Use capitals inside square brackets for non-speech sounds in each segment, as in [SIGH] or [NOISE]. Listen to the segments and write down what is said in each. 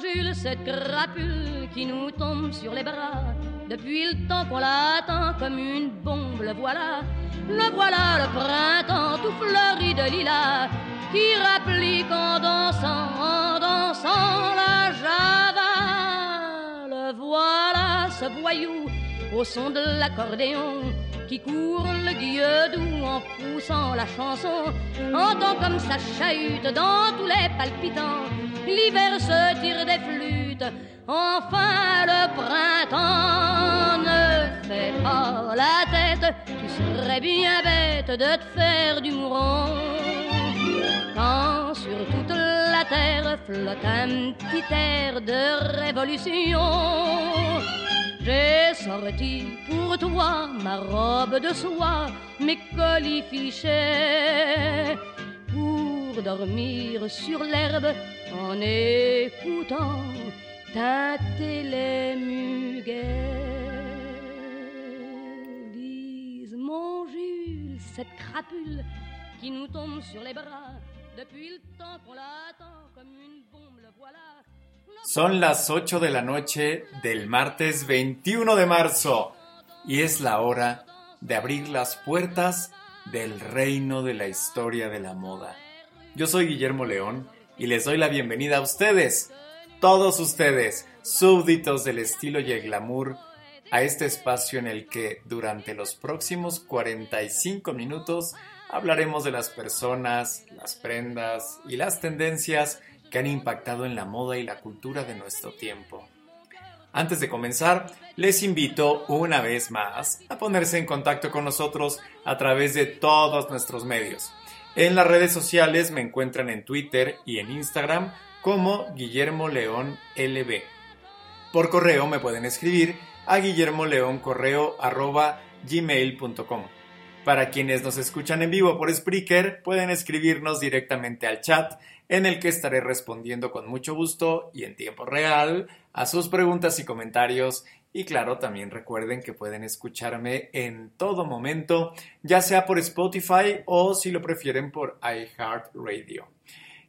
Jules cette crapule qui nous tombe sur les bras. Depuis le temps qu'on l'attend comme une bombe, le voilà, le voilà le printemps tout fleuri de lilas qui rapplique en dansant, en dansant la java. Le voilà ce voyou au son de l'accordéon qui court le guilledou en poussant la chanson, entend comme ça chahute dans tous les palpitants. L'hiver se tire des flûtes, enfin le printemps ne fait pas la tête. Tu serais bien bête de te faire du mourant. Quand sur toute la terre flotte un petit air de révolution. J'ai sorti pour toi ma robe de soie, mes colifichets, pour dormir sur l'herbe en écoutant tâter les muguets. Lise mon Jules, cette crapule qui nous tombe sur les bras depuis le temps qu'on l'attend comme une bombe, le voilà. Son las 8 de la noche del martes 21 de marzo y es la hora de abrir las puertas del reino de la historia de la moda. Yo soy Guillermo León y les doy la bienvenida a ustedes, todos ustedes, súbditos del estilo y el glamour, a este espacio en el que durante los próximos 45 minutos hablaremos de las personas, las prendas y las tendencias que han impactado en la moda y la cultura de nuestro tiempo. Antes de comenzar, les invito una vez más a ponerse en contacto con nosotros a través de todos nuestros medios. En las redes sociales me encuentran en Twitter y en Instagram como Guillermo León LB. Por correo me pueden escribir a guillermoleoncorreo.gmail.com. Para quienes nos escuchan en vivo por Spreaker, pueden escribirnos directamente al chat en el que estaré respondiendo con mucho gusto y en tiempo real a sus preguntas y comentarios. Y claro, también recuerden que pueden escucharme en todo momento, ya sea por Spotify o si lo prefieren por iHeartRadio,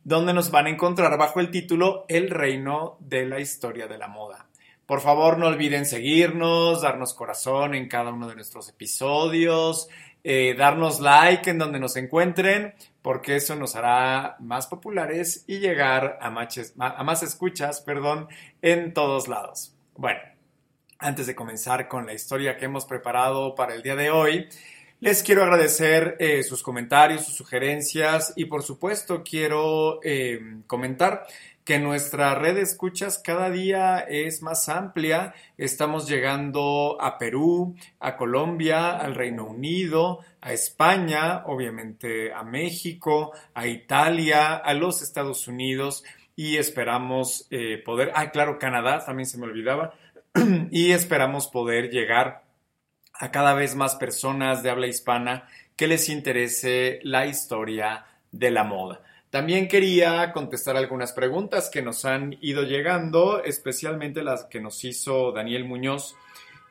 donde nos van a encontrar bajo el título El reino de la historia de la moda. Por favor, no olviden seguirnos, darnos corazón en cada uno de nuestros episodios, eh, darnos like en donde nos encuentren, porque eso nos hará más populares y llegar a, a más escuchas perdón, en todos lados. Bueno, antes de comenzar con la historia que hemos preparado para el día de hoy, les quiero agradecer eh, sus comentarios, sus sugerencias y por supuesto quiero eh, comentar que nuestra red de escuchas cada día es más amplia. Estamos llegando a Perú, a Colombia, al Reino Unido, a España, obviamente a México, a Italia, a los Estados Unidos y esperamos eh, poder, ah, claro, Canadá, también se me olvidaba, [CLEARS THROAT] y esperamos poder llegar a cada vez más personas de habla hispana que les interese la historia de la moda. También quería contestar algunas preguntas que nos han ido llegando, especialmente las que nos hizo Daniel Muñoz.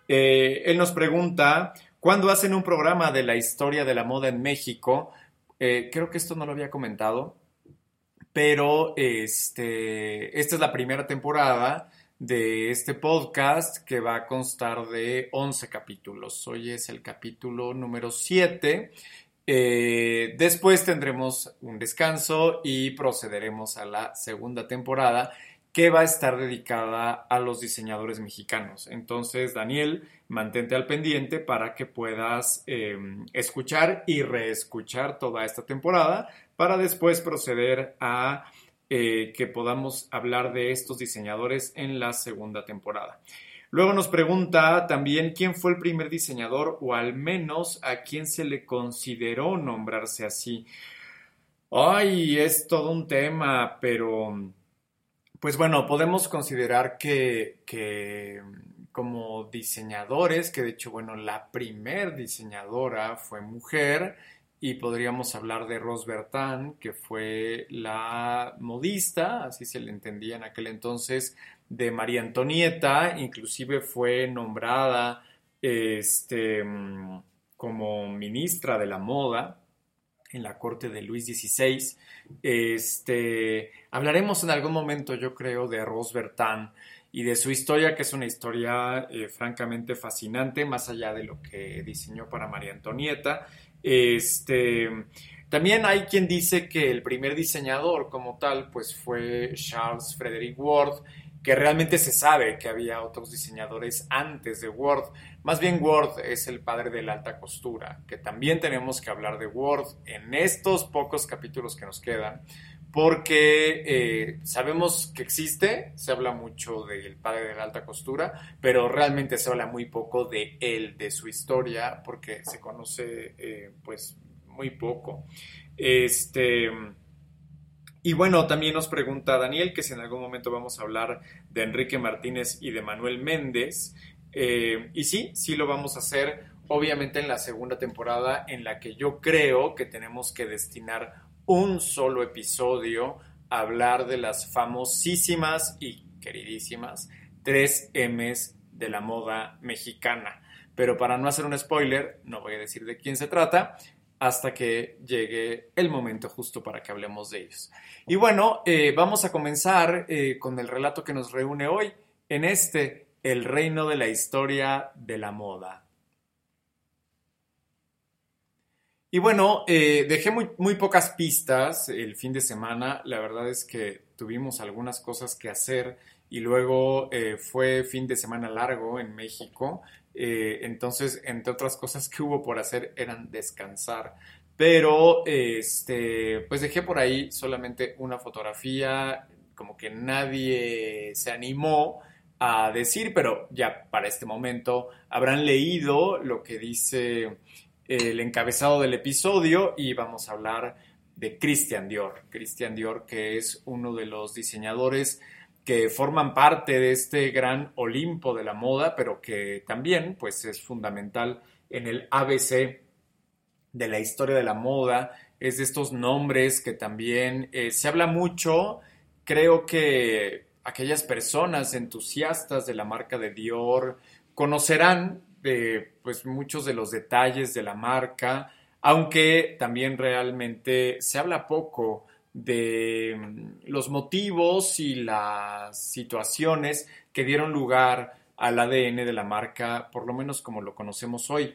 Eh, él nos pregunta, ¿cuándo hacen un programa de la historia de la moda en México? Eh, creo que esto no lo había comentado, pero este, esta es la primera temporada de este podcast que va a constar de 11 capítulos. Hoy es el capítulo número 7. Eh, después tendremos un descanso y procederemos a la segunda temporada que va a estar dedicada a los diseñadores mexicanos. Entonces, Daniel, mantente al pendiente para que puedas em, escuchar y reescuchar toda esta temporada para después proceder a eh, que podamos hablar de estos diseñadores en la segunda temporada. Luego nos pregunta también quién fue el primer diseñador o al menos a quién se le consideró nombrarse así. Ay, es todo un tema, pero pues bueno, podemos considerar que, que, como diseñadores, que de hecho, bueno, la primer diseñadora fue mujer y podríamos hablar de Rose Bertin, que fue la modista, así se le entendía en aquel entonces, de María Antonieta, inclusive fue nombrada este, como ministra de la moda en la corte de Luis XVI. Este, hablaremos en algún momento, yo creo, de Rose Bertin y de su historia, que es una historia eh, francamente fascinante, más allá de lo que diseñó para María Antonieta. Este, también hay quien dice que el primer diseñador como tal, pues fue Charles Frederick Ward, que realmente se sabe que había otros diseñadores antes de Word. Más bien Word es el padre de la alta costura, que también tenemos que hablar de Word en estos pocos capítulos que nos quedan, porque eh, sabemos que existe, se habla mucho del padre de la alta costura, pero realmente se habla muy poco de él, de su historia, porque se conoce eh, pues muy poco. Este y bueno, también nos pregunta Daniel que si en algún momento vamos a hablar de Enrique Martínez y de Manuel Méndez. Eh, y sí, sí lo vamos a hacer, obviamente en la segunda temporada en la que yo creo que tenemos que destinar un solo episodio hablar de las famosísimas y queridísimas 3 M's de la moda mexicana. Pero para no hacer un spoiler, no voy a decir de quién se trata, hasta que llegue el momento justo para que hablemos de ellos. Y bueno, eh, vamos a comenzar eh, con el relato que nos reúne hoy en este, el reino de la historia de la moda. Y bueno, eh, dejé muy, muy, pocas pistas el fin de semana. La verdad es que tuvimos algunas cosas que hacer y luego fue fin de semana largo en México. Eh, entonces, entre otras cosas que hubo por hacer eran descansar. Pero, este, pues dejé por ahí solamente una fotografía, como que nadie se animó a decir, pero ya para este momento habrán leído lo que dice el encabezado del episodio y vamos a hablar de Christian Dior. Christian Dior, que es uno de los diseñadores que forman parte de este gran Olimpo de la moda, pero que también pues, es fundamental en el ABC de la historia de la moda, es de estos nombres que también eh, se habla mucho, creo que aquellas personas entusiastas de la marca de Dior conocerán pues muchos de los detalles de la marca, aunque también realmente se habla poco de mm, los motivos y las situaciones que dieron lugar al ADN de la marca, por lo menos como lo conocemos hoy.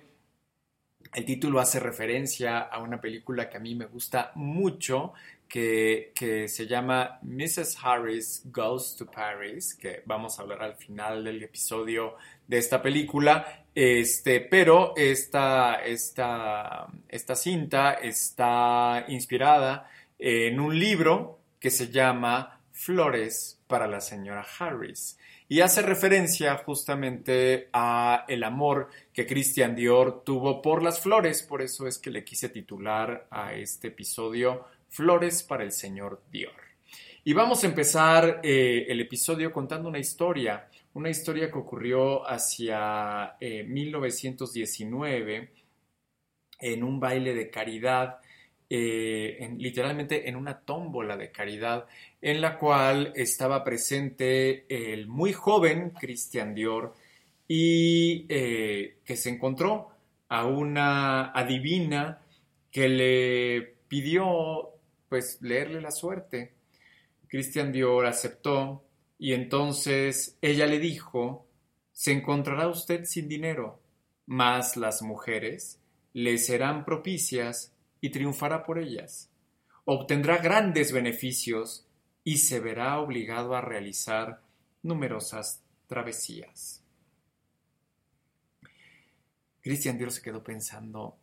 El título hace referencia a una película que a mí me gusta mucho, que, se llama Mrs. Harris Goes to Paris, que vamos a hablar al final del episodio de esta película. Este, pero esta, esta, esta cinta está inspirada en un libro que se llama Flores para la señora Harris y hace referencia justamente a el amor que Christian Dior tuvo por las flores, por eso es que le quise titular a este episodio Flores para el señor Dior. Y vamos a empezar eh, el episodio contando una historia, una historia que ocurrió hacia 1919 eh, en un baile de caridad eh, literalmente en una tómbola de caridad en la cual estaba presente el muy joven Christian Dior y eh, que se encontró a una adivina que le pidió pues leerle la suerte. Christian Dior aceptó Y entonces ella le dijo, se encontrará usted sin dinero, mas las mujeres le serán propicias y triunfará por ellas. Obtendrá grandes beneficios y se verá obligado a realizar numerosas travesías. Christian Dior se quedó pensando,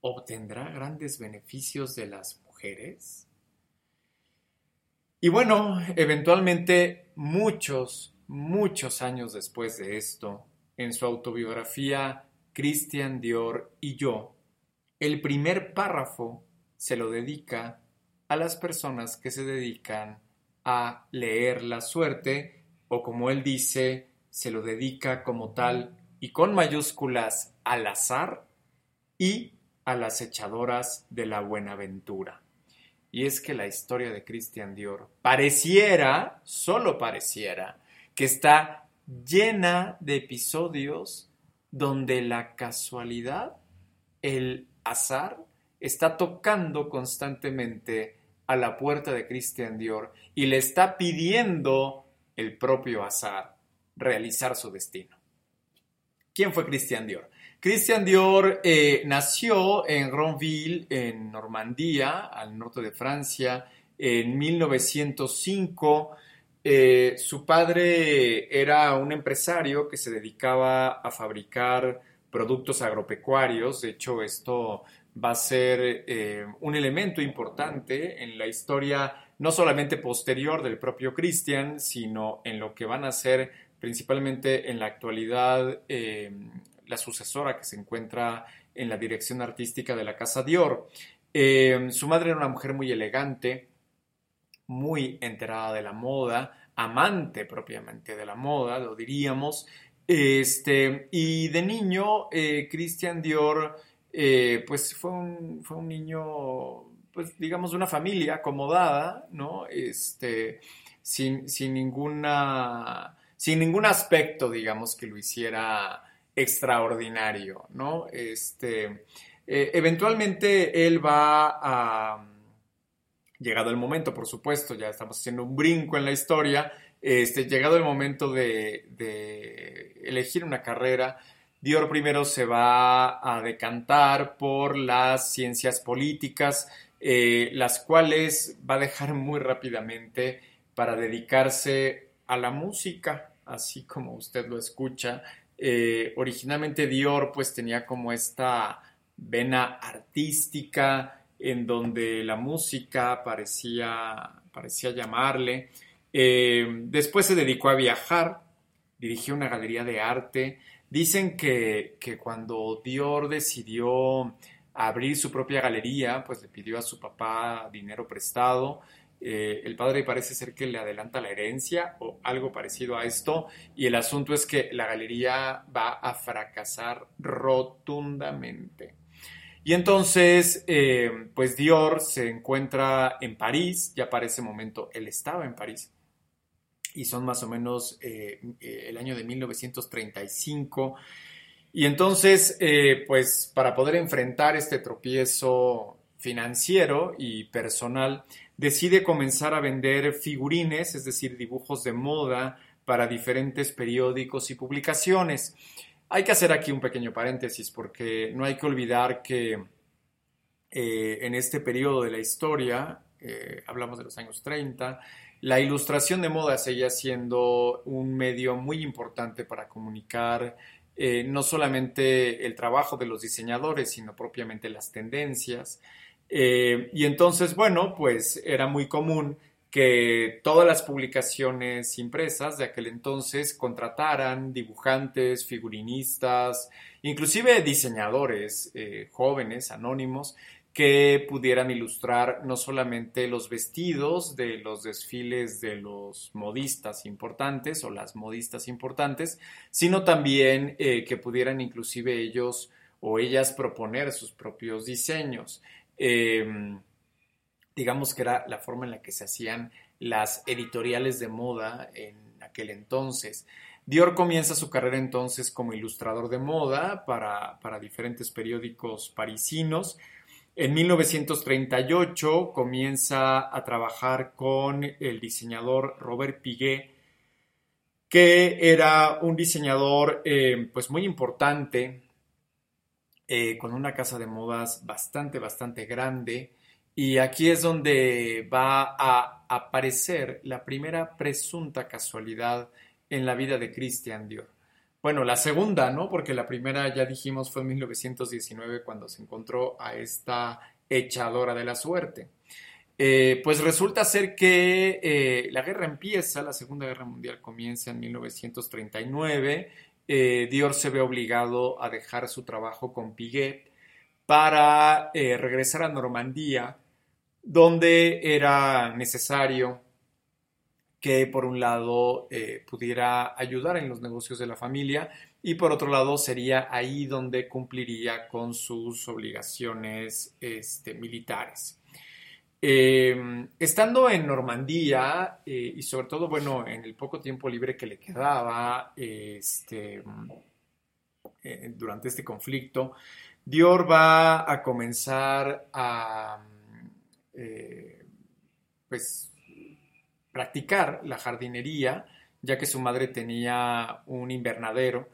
¿obtendrá grandes beneficios de las mujeres? Y bueno, eventualmente muchos, muchos años después de esto, en su autobiografía Christian Dior y yo, el primer párrafo se lo dedica a las personas que se dedican a leer la suerte o como él dice, se lo dedica como tal y con mayúsculas al azar y a las echadoras de la buenaventura. Y es que la historia de Christian Dior pareciera, solo pareciera, que está llena de episodios donde la casualidad, el azar, está tocando constantemente a la puerta de Christian Dior y le está pidiendo el propio azar realizar su destino. ¿Quién fue Christian Dior? Christian Dior eh, nació en Ronville, en Normandía, al norte de Francia, en 1905. Eh, su padre era un empresario que se dedicaba a fabricar productos agropecuarios. De hecho, esto va a ser eh, un elemento importante en la historia no solamente posterior del propio Christian, sino en lo que van a ser principalmente en la actualidad la sucesora que se encuentra en la dirección artística de la Casa Dior. Eh, su madre era una mujer muy elegante, muy enterada de la moda, amante propiamente de la moda, lo diríamos. Este, y de niño, eh, Christian Dior, pues fue un, fue un niño, pues digamos, de una familia acomodada, ¿no? Este, sin, sin ninguna sin ningún aspecto, digamos, que lo hiciera extraordinario, ¿no? Este, eh, eventualmente él va a, llegado el momento, por supuesto, ya estamos haciendo un brinco en la historia, este, llegado el momento de, elegir una carrera, Dior primero se va a decantar por las ciencias políticas, eh, las cuales va a dejar muy rápidamente para dedicarse a la música, así como usted lo escucha. Eh, originalmente Dior pues tenía como esta vena artística en donde la música parecía, parecía llamarle. Eh, después se dedicó a viajar, dirigió una galería de arte. Dicen que, que cuando Dior decidió abrir su propia galería, pues le pidió a su papá dinero prestado eh, el padre parece ser que le adelanta la herencia o algo parecido a esto y el asunto es que la galería va a fracasar rotundamente. Y entonces, eh, pues Dior se encuentra en París, ya para ese momento él estaba en París, y son más o menos eh, el año de 1935. Y entonces, pues para poder enfrentar este tropiezo financiero y personal, decide comenzar a vender figurines, es decir, dibujos de moda para diferentes periódicos y publicaciones. Hay que hacer aquí un pequeño paréntesis porque no hay que olvidar que eh, en este periodo de la historia, eh, hablamos de los años 30, la ilustración de moda seguía siendo un medio muy importante para comunicar eh, no solamente el trabajo de los diseñadores, sino propiamente las tendencias. Eh, y entonces, bueno, pues era muy común que todas las publicaciones impresas de aquel entonces contrataran dibujantes, figurinistas, inclusive diseñadores eh, jóvenes, anónimos, que pudieran ilustrar no solamente los vestidos de los desfiles de los modistas importantes o las modistas importantes, sino también eh, que pudieran inclusive ellos o ellas proponer sus propios diseños. Em, digamos que era la forma en la que se hacían las editoriales de moda en aquel entonces. Dior comienza su carrera entonces como ilustrador de moda para, diferentes periódicos parisinos. En 1938 comienza a trabajar con el diseñador Robert Piguet que era un diseñador eh, pues muy importante, eh, con una casa de modas bastante, bastante grande. Y aquí es donde va a aparecer la primera presunta casualidad en la vida de Christian Dior. Bueno, la segunda, ¿no? Porque la primera, ya dijimos, fue en 1919 cuando se encontró a esta echadora de la suerte. Eh, pues resulta ser que eh, la guerra empieza, la Segunda Guerra Mundial comienza en 1939. Eh, Dior se ve obligado a dejar su trabajo con Piguet para regresar a Normandía, donde era necesario que por un lado pudiera ayudar en los negocios de la familia y por otro lado sería ahí donde cumpliría con sus obligaciones este, militares. Em, estando en Normandía eh, y sobre todo, bueno, en el poco tiempo libre que le quedaba este, eh, durante este conflicto, Dior va a comenzar a eh, pues, practicar la jardinería, ya que su madre tenía un invernadero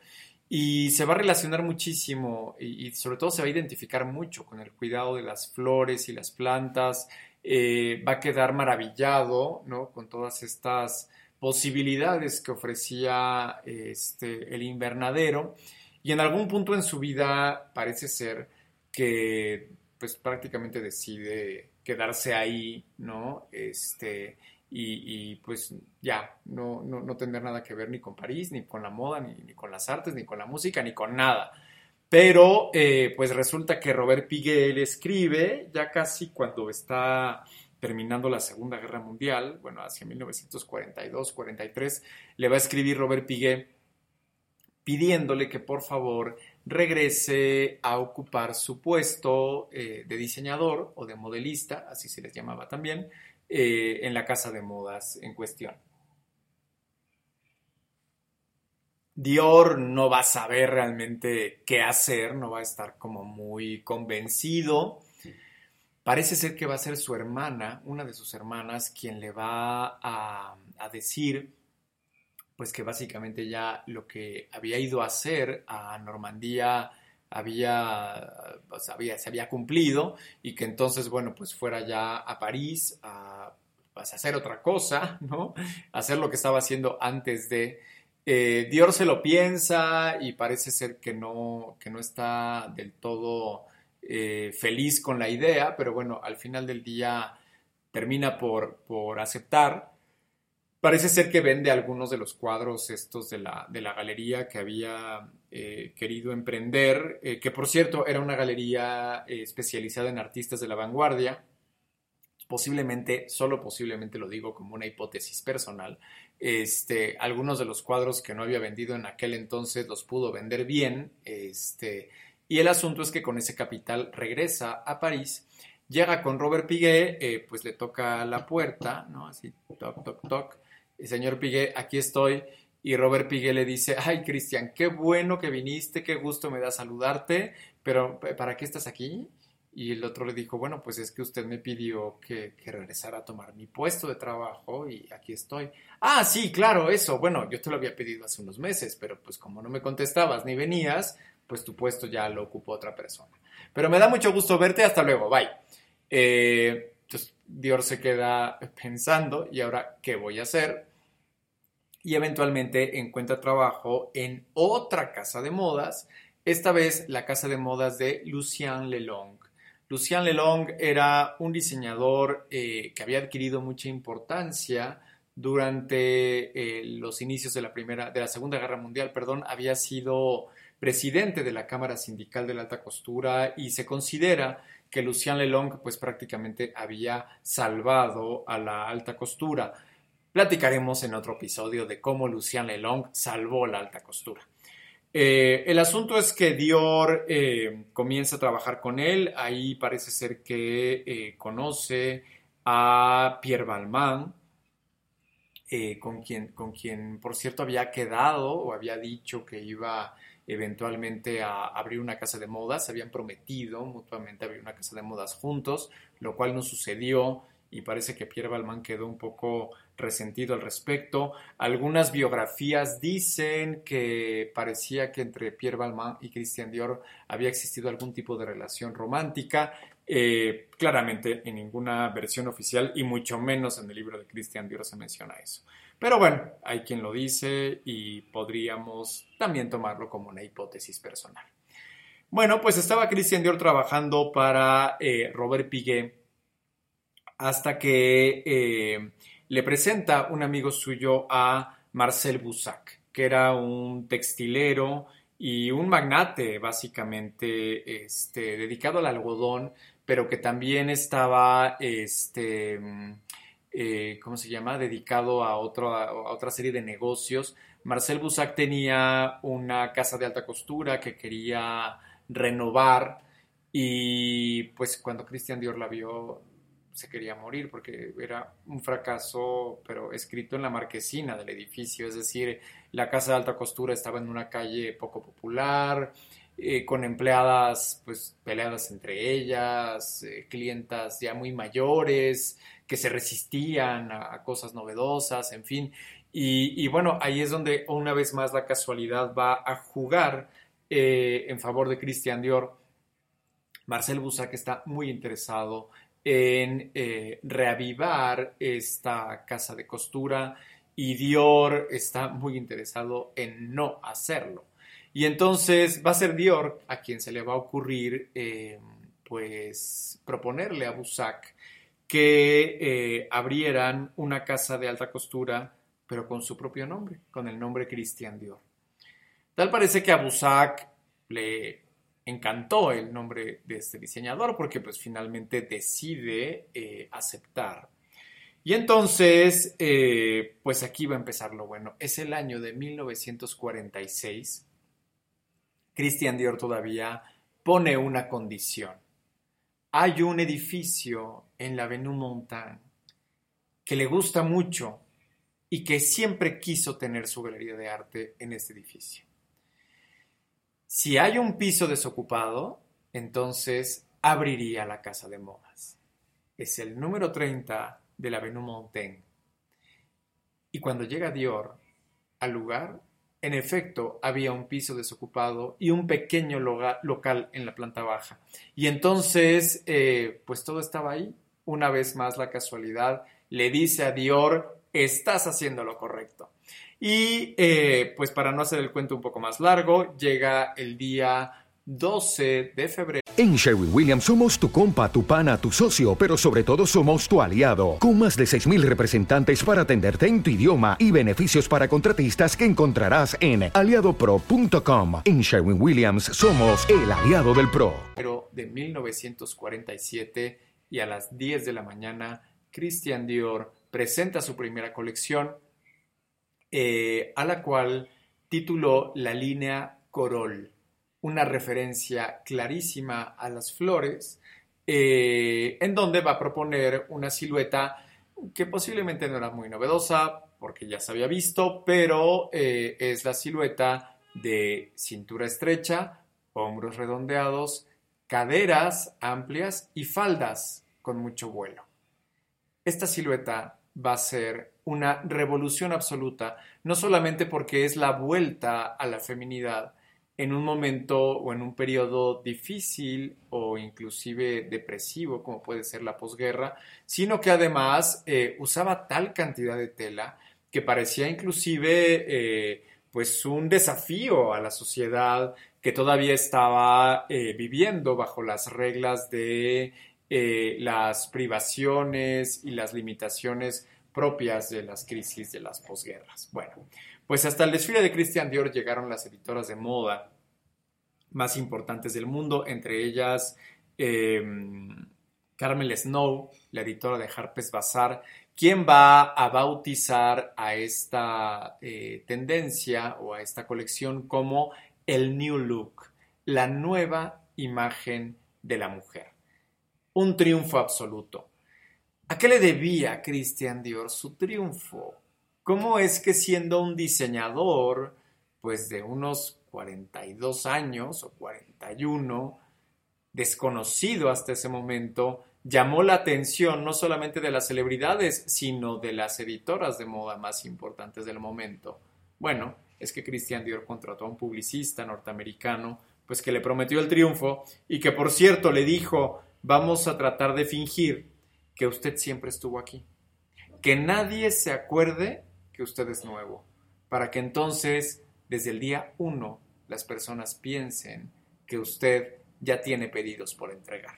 y se va a relacionar muchísimo y, y, sobre todo se va a identificar mucho con el cuidado de las flores y las plantas eh, va a quedar maravillado ¿no? con todas estas posibilidades que ofrecía este, el invernadero y en algún punto en su vida parece ser que pues prácticamente decide quedarse ahí, ¿no? Este, y, pues ya, no, no, no, tener nada que ver ni con París, ni con la moda, ni, ni con las artes, ni con la música, ni con nada. Pero eh, pues resulta que Robert Piguel escribe, ya casi cuando está terminando la Segunda Guerra Mundial, bueno, hacia 1942-43, le va a escribir Robert Piguet pidiéndole que por favor regrese a ocupar su puesto eh, de diseñador o de modelista, así se les llamaba también, eh, en la casa de modas en cuestión. Dior no va a saber realmente qué hacer, no va a estar como muy convencido. Parece ser que va a ser su hermana, una de sus hermanas, quien le va a, decir, pues que básicamente ya lo que había ido a hacer a Normandía había, pues había, se había cumplido y que entonces, bueno, pues fuera ya a París a, pues, a hacer otra cosa, ¿no? hacer lo que estaba haciendo antes de eh, Dior se lo piensa y parece ser que no, que no está del todo eh, feliz con la idea, pero bueno, al final del día termina por, por aceptar. Parece ser que vende algunos de los cuadros estos de la, de la galería que había eh, querido emprender, que por cierto era una galería especializada en artistas de la vanguardia, posiblemente, solo posiblemente lo digo como una hipótesis personal, este, algunos de los cuadros que no había vendido en aquel entonces los pudo vender bien. Este, y el asunto es que con ese capital regresa a París, llega con Robert Piguet, eh, pues le toca la puerta, ¿no? Así, toc, toc, toc. El señor Piguet, aquí estoy. Y Robert Piguet le dice, ay Cristian, qué bueno que viniste, qué gusto me da saludarte, pero ¿para qué estás aquí? Y el otro le dijo, bueno, pues es que usted me pidió que, regresara a tomar mi puesto de trabajo y aquí estoy. Ah, sí, claro, eso. Bueno, yo te lo había pedido hace unos meses, pero pues como no me contestabas ni venías, pues tu puesto ya lo ocupó otra persona. Pero me da mucho gusto verte, hasta luego, bye. Eh, entonces Dior se queda pensando, ¿y ahora qué voy a hacer? Y eventualmente encuentra trabajo en otra casa de modas, esta vez la casa de modas de Lucien Lelong. Lucien Lelong era un diseñador eh, que había adquirido mucha importancia durante eh, los inicios de la primera, de la Segunda Guerra Mundial, perdón, había sido presidente de la Cámara Sindical de la Alta Costura y se considera que Lucien Lelong pues prácticamente había salvado a la alta costura. Platicaremos en otro episodio de cómo Lucien Lelong salvó la alta costura. Eh, el asunto es que Dior eh, comienza a trabajar con él, ahí parece ser que eh, conoce a Pierre Balmain, con, quien, con quien por cierto había quedado o había dicho que iba eventualmente a abrir una casa de modas, habían prometido mutuamente abrir una casa de modas juntos, lo cual no sucedió y parece que Pierre Balmain quedó un poco resentido al respecto. Algunas biografías dicen que parecía que entre Pierre Balmain y Christian Dior había existido algún tipo de relación romántica. Eh, claramente en ninguna versión oficial y mucho menos en el libro de Christian Dior se menciona eso. Pero bueno, hay quien lo dice y podríamos también tomarlo como una hipótesis personal. Bueno, pues estaba Christian Dior trabajando para eh, Robert Piguet hasta que eh, le presenta un amigo suyo a Marcel Boussac, que era un textilero y un magnate básicamente este, dedicado al algodón, pero que también estaba, este, eh, ¿cómo se llama?, dedicado a, otro, a, otra serie de negocios. Marcel Boussac tenía una casa de alta costura que quería renovar y pues cuando Christian Dior la vio se quería morir porque era un fracaso, pero escrito en la marquesina del edificio, es decir, la casa de alta costura estaba en una calle poco popular, eh, con empleadas pues peleadas entre ellas, eh, clientas ya muy mayores que se resistían a, cosas novedosas, en fin. Y, bueno, ahí es donde una vez más la casualidad va a jugar eh, en favor de Christian Dior. Marcel Bussac está muy interesado en eh, reavivar esta casa de costura y Dior está muy interesado en no hacerlo. Y entonces va a ser Dior a quien se le va a ocurrir eh, pues proponerle a Bussac que eh, abrieran una casa de alta costura pero con su propio nombre, con el nombre Christian Dior. Tal parece que a Bussac le encantó el nombre de este diseñador porque pues finalmente decide eh, aceptar. Y entonces, eh, pues aquí va a empezar lo bueno. Es el año de 1946. Christian Dior todavía pone una condición. Hay un edificio en la Avenue Montaigne que le gusta mucho y que siempre quiso tener su galería de arte en este edificio. Si hay un piso desocupado, entonces abriría la casa de modas. Es el número 30 de la Avenue Montaigne. Y cuando llega Dior al lugar, en efecto, había un piso desocupado y un pequeño local en la planta baja. Y entonces, eh, pues todo estaba ahí. Una vez más, la casualidad le dice a Dior, estás haciendo lo correcto. Y eh, pues para no hacer el cuento un poco más largo, llega el día 12 de febrero. En Sherwin Williams somos tu compa, tu pana, tu socio, pero sobre todo somos tu aliado, con más de 6.000 representantes para atenderte en tu idioma y beneficios para contratistas que encontrarás en aliadopro.com. En Sherwin Williams somos el aliado del PRO. Pero de 1947 y a las 10 de la mañana, Christian Dior presenta su primera colección eh, a la cual tituló la línea Corol, una referencia clarísima a las flores, eh, en donde va a proponer una silueta que posiblemente no era muy novedosa, porque ya se había visto, pero eh, es la silueta de cintura estrecha, hombros redondeados, caderas amplias y faldas con mucho vuelo. Esta silueta va a ser una revolución absoluta, no solamente porque es la vuelta a la feminidad en un momento o en un periodo difícil o inclusive depresivo como puede ser la posguerra, sino que además eh, usaba tal cantidad de tela que parecía inclusive eh, pues un desafío a la sociedad que todavía estaba eh, viviendo bajo las reglas de las privaciones y las limitaciones propias de las crisis de las posguerras. Bueno, pues hasta el desfile de Christian Dior llegaron las editoras de moda más importantes del mundo, entre ellas em, Carmel Snow, la editora de Harper's Bazaar, quien va a bautizar a esta eh, tendencia o a esta colección como el New Look, la nueva imagen de la mujer. Un triunfo absoluto. ¿A qué le debía Christian Dior su triunfo? ¿Cómo es que siendo un diseñador, pues de unos 42 años o 41, desconocido hasta ese momento, llamó la atención no solamente de las celebridades, sino de las editoras de moda más importantes del momento. Bueno, es que Christian Dior contrató a un publicista norteamericano, pues que le prometió el triunfo y que por cierto le dijo, vamos a tratar de fingir que usted siempre estuvo aquí. Que nadie se acuerde que usted es nuevo, para que entonces, desde el día uno, las personas piensen que usted ya tiene pedidos por entregar.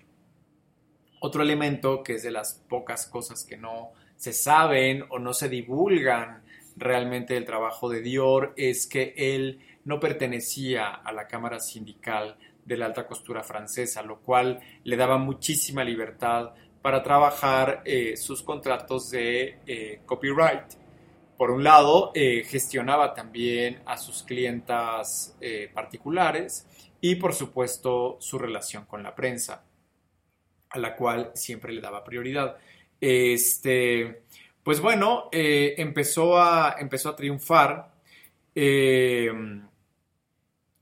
Otro elemento que es de las pocas cosas que no se saben o no se divulgan realmente del trabajo de Dior es que él no pertenecía a la Cámara Sindical de la alta costura francesa, lo cual le daba muchísima libertad para trabajar eh, sus contratos de eh, copyright. Por un lado, eh, gestionaba también a sus clientas particulares y, por supuesto, su relación con la prensa, a la cual siempre le daba prioridad. Este, pues bueno, empezó, a, empezó a triunfar.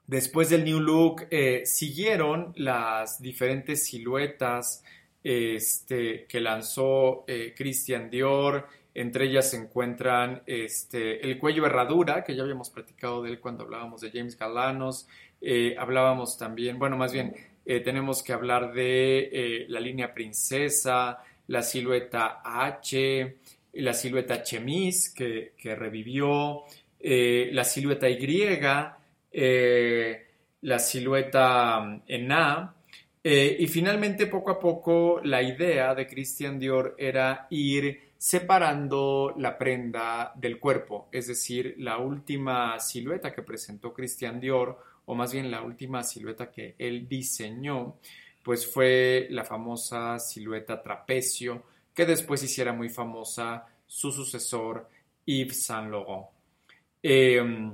Después del New Look siguieron las diferentes siluetas este, que lanzó eh, Christian Dior. Entre ellas se encuentran este, el cuello herradura, que ya habíamos platicado de él cuando hablábamos de James Galanos. Eh, hablábamos también, bueno, más bien tenemos que hablar de la línea princesa, la silueta H, la silueta Chemise que, revivió, la silueta Y eh, la silueta mm, en. Eh, y finalmente, poco a poco, la idea de Christian Dior era ir separando la prenda del cuerpo, es decir, la última silueta que presentó Christian Dior, o más bien la última silueta que él diseñó, pues fue la famosa silueta trapecio, que después hiciera muy famosa su sucesor Yves Saint Laurent. Eh,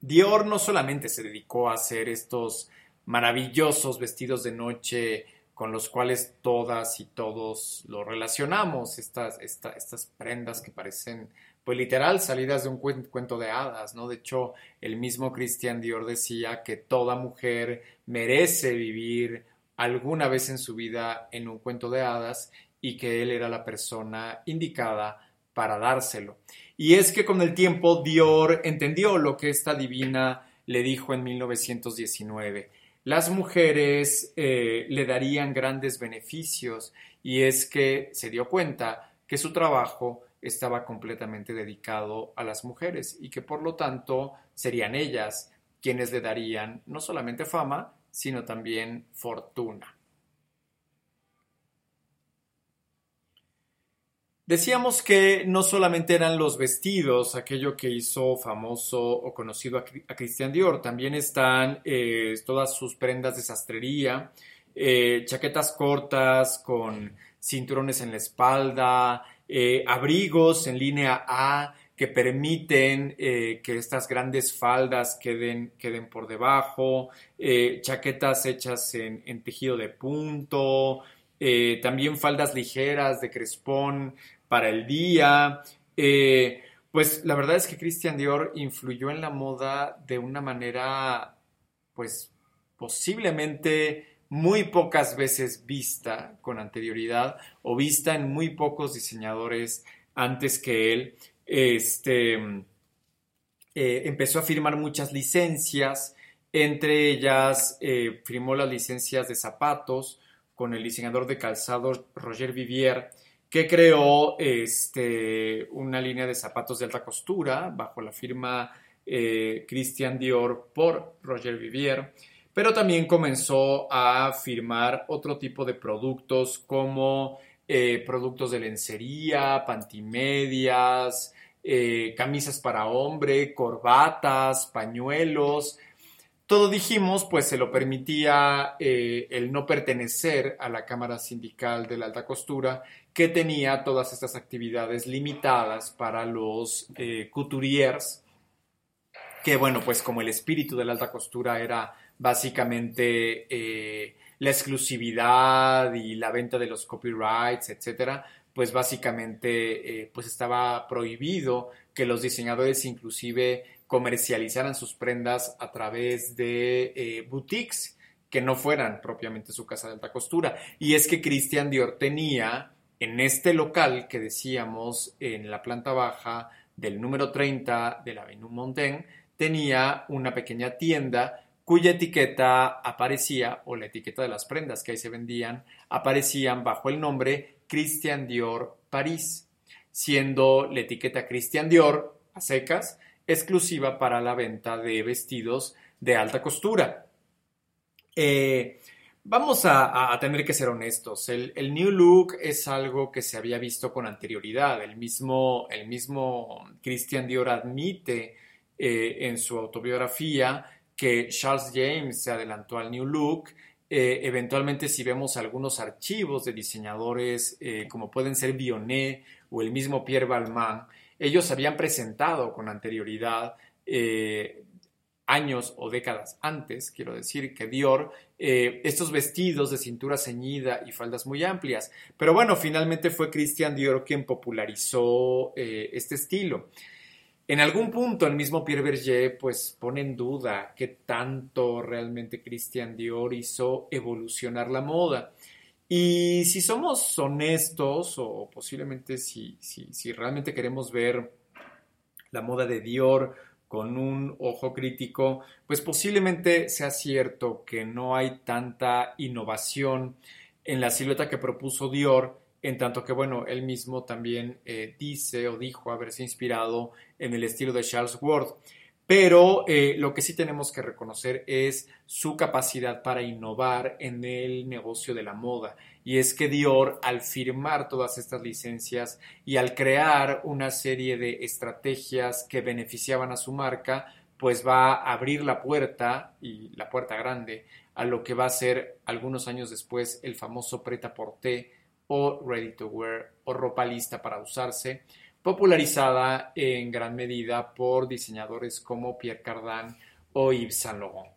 Dior no solamente se dedicó a hacer estos maravillosos vestidos de noche con los cuales todas y todos lo relacionamos, estas, estas prendas que parecen, pues literal, salidas de un cuento de hadas, ¿no? De hecho, el mismo Christian Dior decía que toda mujer merece vivir alguna vez en su vida en un cuento de hadas y que él era la persona indicada para dárselo. Y es que con el tiempo Dior entendió lo que esta divina le dijo en 1919. Las mujeres eh, le darían grandes beneficios y es que se dio cuenta que su trabajo estaba completamente dedicado a las mujeres y que por lo tanto serían ellas quienes le darían no solamente fama, sino también fortuna. Decíamos que no solamente eran los vestidos, aquello que hizo famoso o conocido a, Christian Dior, también están eh, todas sus prendas de sastrería, eh, chaquetas cortas con cinturones en la espalda, eh, abrigos en línea A que permiten que estas grandes faldas queden, queden por debajo, chaquetas hechas en, en tejido de punto, también faldas ligeras de crespón para el día. Eh, pues la verdad es que Christian Dior influyó en la moda de una manera, pues posiblemente muy pocas veces vista con anterioridad o vista en muy pocos diseñadores antes que él. Este, eh, empezó a firmar muchas licencias, entre ellas firmó las licencias de zapatos, con el diseñador de calzado Roger Vivier, que creó este, una línea de zapatos de alta costura bajo la firma eh, Christian Dior por Roger Vivier, pero también comenzó a firmar otro tipo de productos como eh, productos de lencería, pantimedias, eh, camisas para hombre, corbatas, pañuelos, todo dijimos, pues se lo permitía eh, el no pertenecer a la Cámara Sindical de la Alta Costura, que tenía todas estas actividades limitadas para los eh, couturiers, que bueno, pues como el espíritu de la alta costura era básicamente eh, la exclusividad y la venta de los copyrights, etcétera, pues básicamente pues estaba prohibido que los diseñadores inclusive comercializaran sus prendas a través de eh, boutiques que no fueran propiamente su casa de alta costura. Y es que Christian Dior tenía en este local que decíamos en la planta baja del número 30 de la Avenue Montaigne, tenía una pequeña tienda cuya etiqueta aparecía, o la etiqueta de las prendas que ahí se vendían, aparecían bajo el nombre Christian Dior París, siendo la etiqueta Christian Dior a secas exclusiva para la venta de vestidos de alta costura. Eh, vamos a, tener que ser honestos. El, New Look es algo que se había visto con anterioridad. El mismo, el mismo Christian Dior admite eh, en su autobiografía que Charles James se adelantó al New Look. Eh, eventualmente, si vemos algunos archivos de diseñadores como pueden ser Vionnet o el mismo Pierre Balmain, ellos habían presentado con anterioridad años o décadas antes, quiero decir, que Dior, eh, estos vestidos de cintura ceñida y faldas muy amplias. Pero bueno, finalmente fue Christian Dior quien popularizó eh, este estilo. En algún punto el mismo Pierre Berger pues pone en duda qué tanto realmente Christian Dior hizo evolucionar la moda. Y si somos honestos o posiblemente si, si, si realmente queremos ver la moda de Dior con un ojo crítico, pues posiblemente sea cierto que no hay tanta innovación en la silueta que propuso Dior, en tanto que, bueno, él mismo también eh, dice o dijo haberse inspirado en el estilo de Charles Ward. Pero eh, lo que sí tenemos que reconocer es su capacidad para innovar en el negocio de la moda y es que Dior, al firmar todas estas licencias y al crear una serie de estrategias que beneficiaban a su marca, pues va a abrir la puerta, y la puerta grande, a lo que va a ser algunos años después el famoso prêt-à-porter o ready to wear o ropa lista para usarse, popularizada en gran medida por diseñadores como Pierre Cardin o Yves Saint Laurent.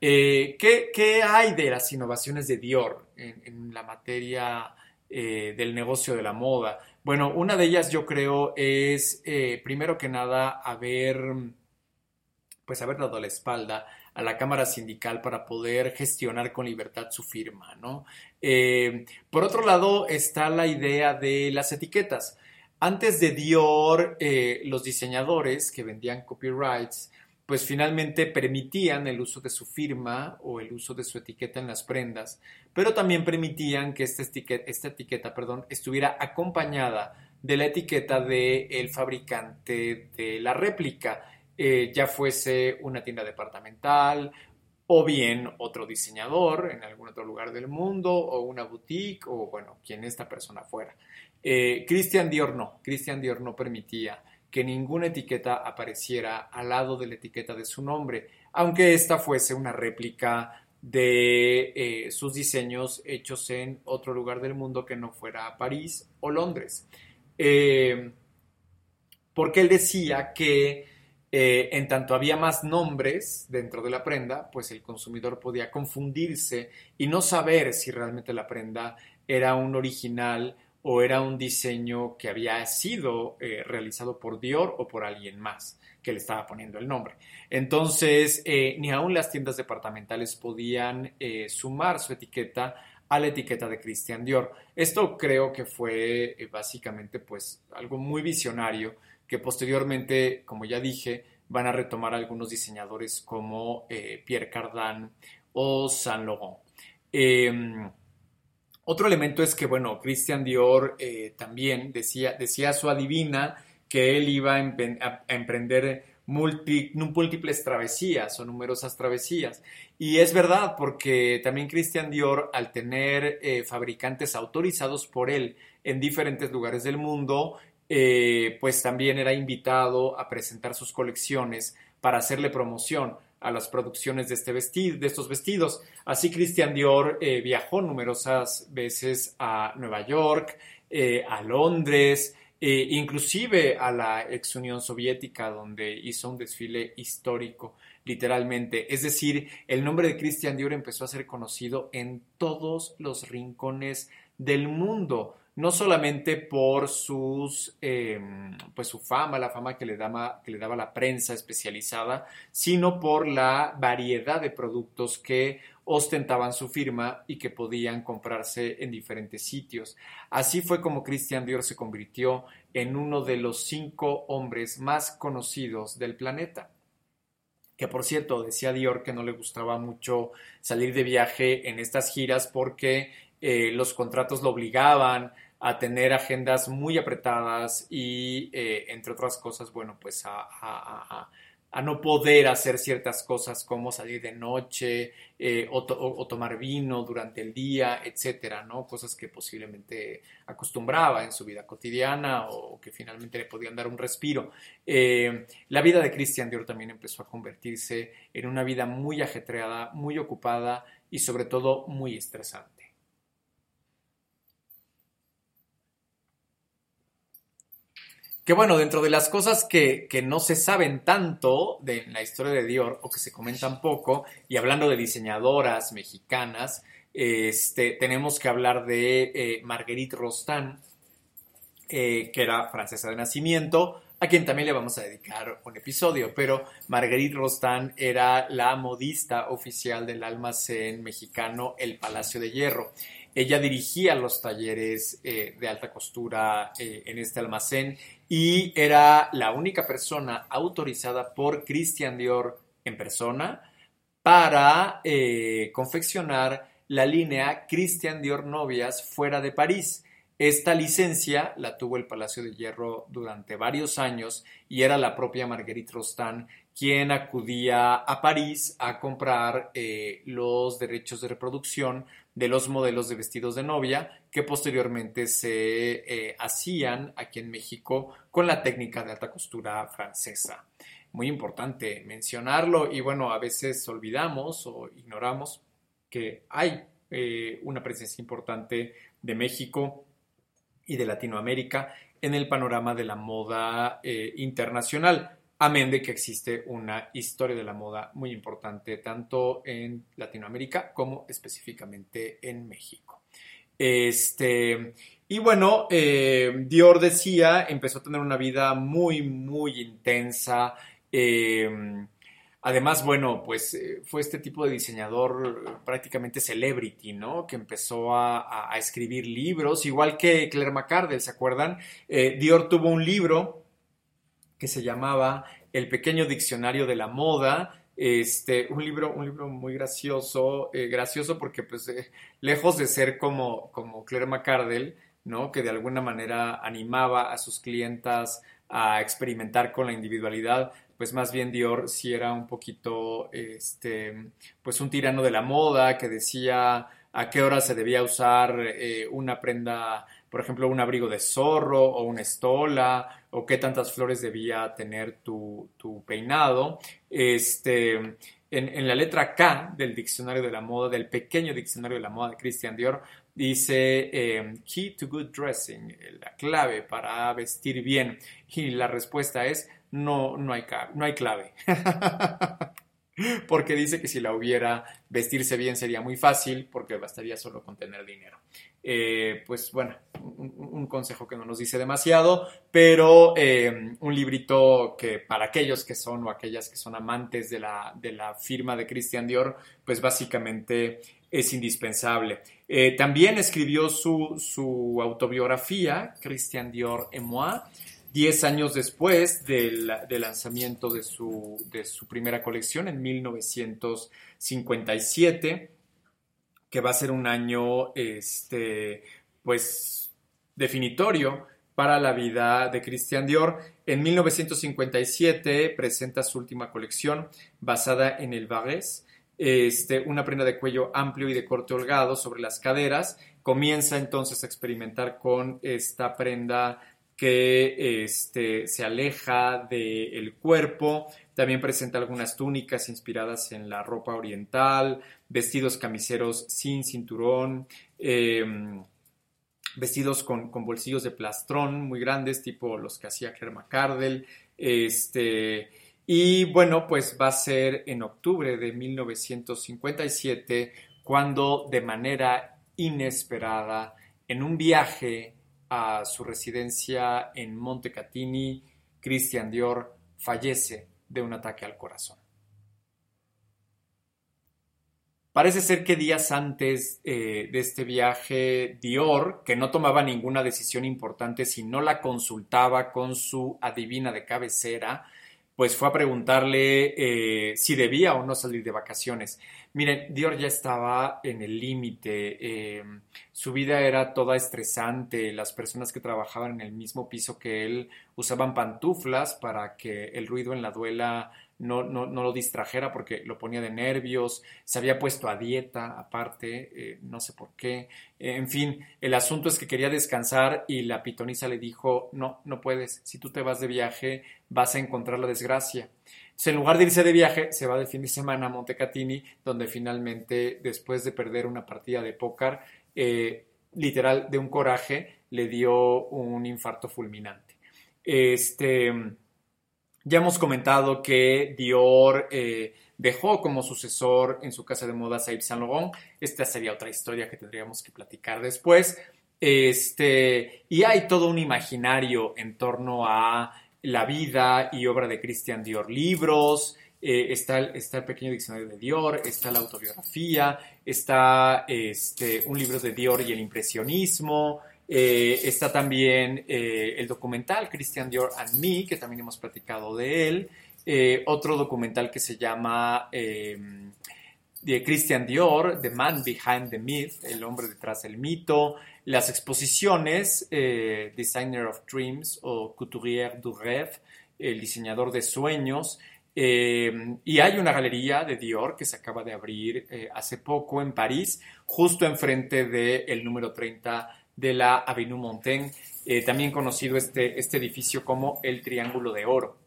Eh, ¿qué, hay de las innovaciones de Dior en, la materia eh, del negocio de la moda? Bueno, una de ellas yo creo es, eh, primero que nada, haber, pues haber dado la espalda a la Cámara Sindical para poder gestionar con libertad su firma, ¿no? por otro lado está la idea de las etiquetas. Antes de Dior, los diseñadores que vendían copyrights pues finalmente permitían el uso de su firma o el uso de su etiqueta en las prendas, pero también permitían que esta etiqueta, esta etiqueta perdón, estuviera acompañada de la etiqueta del el fabricante de la réplica, eh, ya fuese una tienda departamental o bien otro diseñador en algún otro lugar del mundo o una boutique o bueno, quien esta persona fuera. Eh, Christian Dior no, Christian Dior no permitía que ninguna etiqueta apareciera al lado de la etiqueta de su nombre, aunque esta fuese una réplica de eh, sus diseños hechos en otro lugar del mundo que no fuera París o Londres. Eh, porque él decía que eh, en tanto había más nombres dentro de la prenda, pues el consumidor podía confundirse y no saber si realmente la prenda era un original o era un diseño que había sido eh, realizado por Dior o por alguien más que le estaba poniendo el nombre. Entonces, eh, ni aún las tiendas departamentales podían eh, sumar su etiqueta a la etiqueta de Christian Dior. Esto creo que fue básicamente pues algo muy visionario que posteriormente, como ya dije, van a retomar algunos diseñadores como Pierre Cardin o Saint Laurent. Otro elemento es que, bueno, Christian Dior eh, también decía, decía su adivina que él iba a, emprender múltiples travesías o numerosas travesías. Y es verdad, porque también Christian Dior, al tener eh, fabricantes autorizados por él en diferentes lugares del mundo, eh, pues también era invitado a presentar sus colecciones para hacerle promoción a las producciones de, este vestido, de estos vestidos. Así Christian Dior eh, viajó numerosas veces a Nueva York, eh, a Londres, eh, inclusive a la ex Unión Soviética, donde hizo un desfile histórico, literalmente. Es decir, el nombre de Christian Dior empezó a ser conocido en todos los rincones del mundo no solamente por sus, em, pues su fama, la fama que le, daba, que le daba la prensa especializada, sino por la variedad de productos que ostentaban su firma y que podían comprarse en diferentes sitios. Así fue como Christian Dior se convirtió en uno de los cinco hombres más conocidos del planeta. Que por cierto, decía Dior que no le gustaba mucho salir de viaje en estas giras porque eh, los contratos lo obligaban a tener agendas muy apretadas y, eh, entre otras cosas, bueno, pues a, no poder hacer ciertas cosas como salir de noche eh, o, tomar vino durante el día, etcétera, ¿no? Cosas que posiblemente acostumbraba en su vida cotidiana o que finalmente le podían dar un respiro. Eh, la vida de Christian Dior también empezó a convertirse en una vida muy ajetreada, muy ocupada y sobre todo muy estresante. Que bueno, dentro de las cosas que, no se saben tanto de la historia de Dior o que se comentan poco, y hablando de diseñadoras mexicanas, este, tenemos que hablar de eh, Marguerite Rostand, eh, que era francesa de nacimiento, a quien también le vamos a dedicar un episodio, pero Marguerite Rostand era la modista oficial del almacén mexicano El Palacio de Hierro. Ella dirigía los talleres eh, de alta costura en este almacén y era la única persona autorizada por Christian Dior en persona para eh, confeccionar la línea Christian Dior Novias fuera de París. Esta licencia la tuvo el Palacio de Hierro durante varios años y era la propia Marguerite Rostand quien acudía a París a comprar eh, los derechos de reproducción de los modelos de vestidos de novia que posteriormente se eh, hacían aquí en México con la técnica de alta costura francesa. Muy importante mencionarlo y bueno, a veces olvidamos o ignoramos que hay eh, una presencia importante de México y de Latinoamérica en el panorama de la moda eh, internacional. Amén de que existe una historia de la moda muy importante tanto en Latinoamérica como específicamente en México. Este, y bueno, eh, Dior decía, empezó a tener una vida muy, muy intensa. Eh, además, bueno, pues eh, fue este tipo de diseñador prácticamente celebrity, ¿no? Que empezó a, escribir libros, igual que Claire McCardell, ¿se acuerdan? Dior tuvo un libro que se llamaba El pequeño diccionario de la moda. Este, un libro, un libro muy gracioso, eh, gracioso porque pues eh, lejos de ser como, como Claire McCardell, ¿no? que de alguna manera animaba a sus clientas a experimentar con la individualidad, pues más bien Dior sí era un poquito, este, pues un tirano de la moda que decía a qué hora se debía usar eh, una prenda por ejemplo, un abrigo de zorro o una estola, o qué tantas flores debía tener tu, peinado. Este, en, la letra K del diccionario de la moda, del pequeño diccionario de la moda de Christian Dior, dice em, Key to Good Dressing, la clave para vestir bien. Y la respuesta es no, no hay, no hay clave. [LAUGHS] porque dice que si la hubiera, vestirse bien sería muy fácil, porque bastaría solo con tener dinero. Eh, pues bueno, un, consejo que no nos dice demasiado, pero eh, un librito que para aquellos que son o aquellas que son amantes de la, de la firma de Christian Dior, pues básicamente es indispensable. Eh, también escribió su, su, autobiografía, Christian Dior et moi, diez años después del, lanzamiento de su, primera colección en 1957 que va a ser un año, este, pues, definitorio para la vida de Christian Dior. En 1957 presenta su última colección basada en el Varese, una prenda de cuello amplio y de corte holgado sobre las caderas. Comienza entonces a experimentar con esta prenda que este, se aleja del cuerpo. También presenta algunas túnicas inspiradas en la ropa oriental, vestidos camiseros sin cinturón, em, vestidos con, bolsillos de plastrón muy grandes, tipo los que hacía Claire McCardell. Este, y bueno, pues va a ser en octubre de 1957 cuando de manera inesperada, en un viaje a su residencia en Montecatini, Christian Dior fallece de un ataque al corazón. Parece ser que días antes eh, de este viaje, Dior, que no tomaba ninguna decisión importante si no la consultaba con su adivina de cabecera, pues fue a preguntarle eh, si debía o no salir de vacaciones. Miren, Dior ya estaba en el límite, eh, su vida era toda estresante, las personas que trabajaban en el mismo piso que él usaban pantuflas para que el ruido en la duela no, no, no, lo distrajera porque lo ponía de nervios, se había puesto a dieta aparte, eh, no sé por qué. En fin, el asunto es que quería descansar y la pitonisa le dijo, no, no puedes, si tú te vas de viaje vas a encontrar la desgracia. En lugar de irse de viaje, se va de fin de semana a Montecatini, donde finalmente, después de perder una partida de póker, eh, literal, de un coraje, le dio un infarto fulminante. Este ya hemos comentado que Dior eh, dejó como sucesor en su casa de modas a Yves Saint Laurent. Esta sería otra historia que tendríamos que platicar después. Este, y hay todo un imaginario en torno a la vida y obra de Christian Dior, libros, eh, está, está, el, pequeño diccionario de Dior, está la autobiografía, está este, un libro de Dior y el impresionismo, eh, está también eh, el documental Christian Dior and Me, que también hemos platicado de él. Otro documental que se llama de Christian Dior, The Man Behind the Myth, el hombre detrás del mito. Las exposiciones Designer of Dreams o Couturier du Rêve, el diseñador de sueños. y hay una galería de Dior que se acaba de abrir hace poco en París, justo enfrente del número 30 de la Avenue Montaigne, eh, también conocido este, este edificio como el Triángulo de Oro.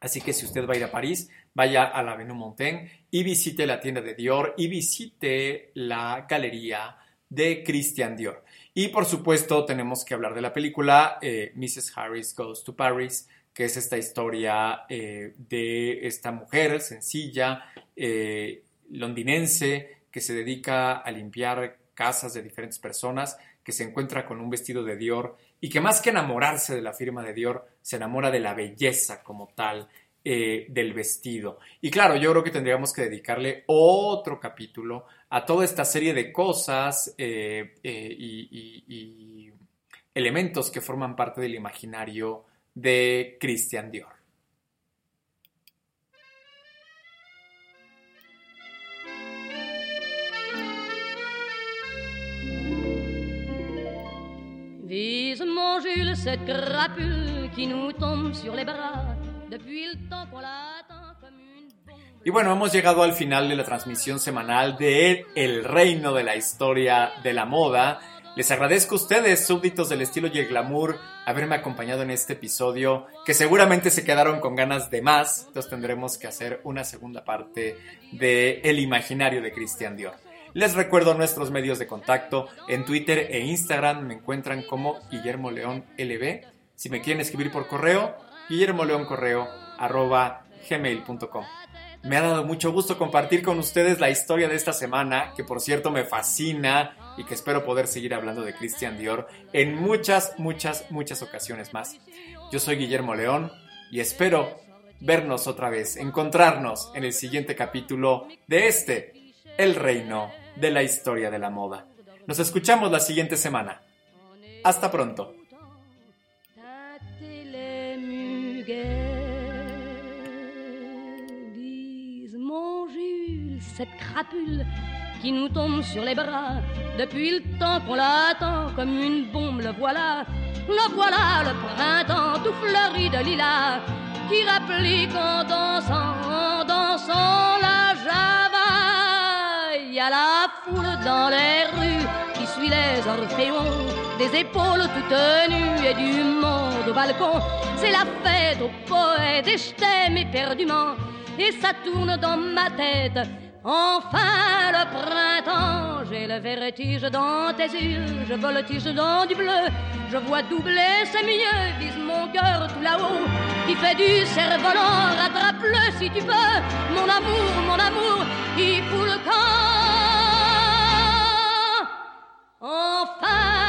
Así que si usted va a ir a París, vaya a la Avenue Montaigne y visite la tienda de Dior y visite la galería de Christian Dior. Y por supuesto tenemos que hablar de la película eh, Mrs. Harris Goes to Paris, que es esta historia eh, de esta mujer sencilla, londinense, que se dedica a limpiar casas de diferentes personas que se encuentra con un vestido de Dior y que más que enamorarse de la firma de Dior, se enamora de la belleza como tal eh, del vestido. Y claro, yo creo que tendríamos que dedicarle otro capítulo a toda esta serie de cosas eh, eh, y elementos que forman parte del imaginario de Christian Dior. Jules, qui nous tombe sur les Y bueno, hemos llegado al final de la transmisión semanal de El Reino de la Historia de la Moda. Les agradezco a ustedes, súbditos del estilo y el glamour, haberme acompañado en este episodio, que seguramente se quedaron con ganas de más, entonces tendremos que hacer una segunda parte de El imaginario de Christian Dior. Les recuerdo nuestros medios de contacto. En Twitter e Instagram me encuentran como Guillermo León LB. Si me quieren escribir por correo, Guillermo León Correo gmail.com. Me ha dado mucho gusto compartir con ustedes la historia de esta semana, que por cierto me fascina y que espero poder seguir hablando de Christian Dior en muchas, muchas, muchas ocasiones más. Yo soy Guillermo León y espero vernos otra vez, encontrarnos en el siguiente capítulo de este, El Reino de la historia de la moda. Nos escuchamos la siguiente semana. Hasta pronto. Cette crapule qui nous tombe sur les bras depuis le temps qu'on l'attend comme une bombe. Le voilà, le voilà, le printemps tout fleuri de lilas qui rapplique en dansant, en dansant la java y a la foule dans les rues qui suit les orphéons, des épaules toutes nues et du monde au balcon. C'est la fête aux poètes et je t'aime éperdument, et ça tourne dans ma tête. Enfin le printemps, j'ai le vertige dans tes yeux, je voltige dans du bleu, je vois doubler, c'est mieux, vise mon cœur tout là-haut, qui fait du cerf-volant, rattrape-le si tu peux, mon amour, mon amour, il fout le camp. Enfin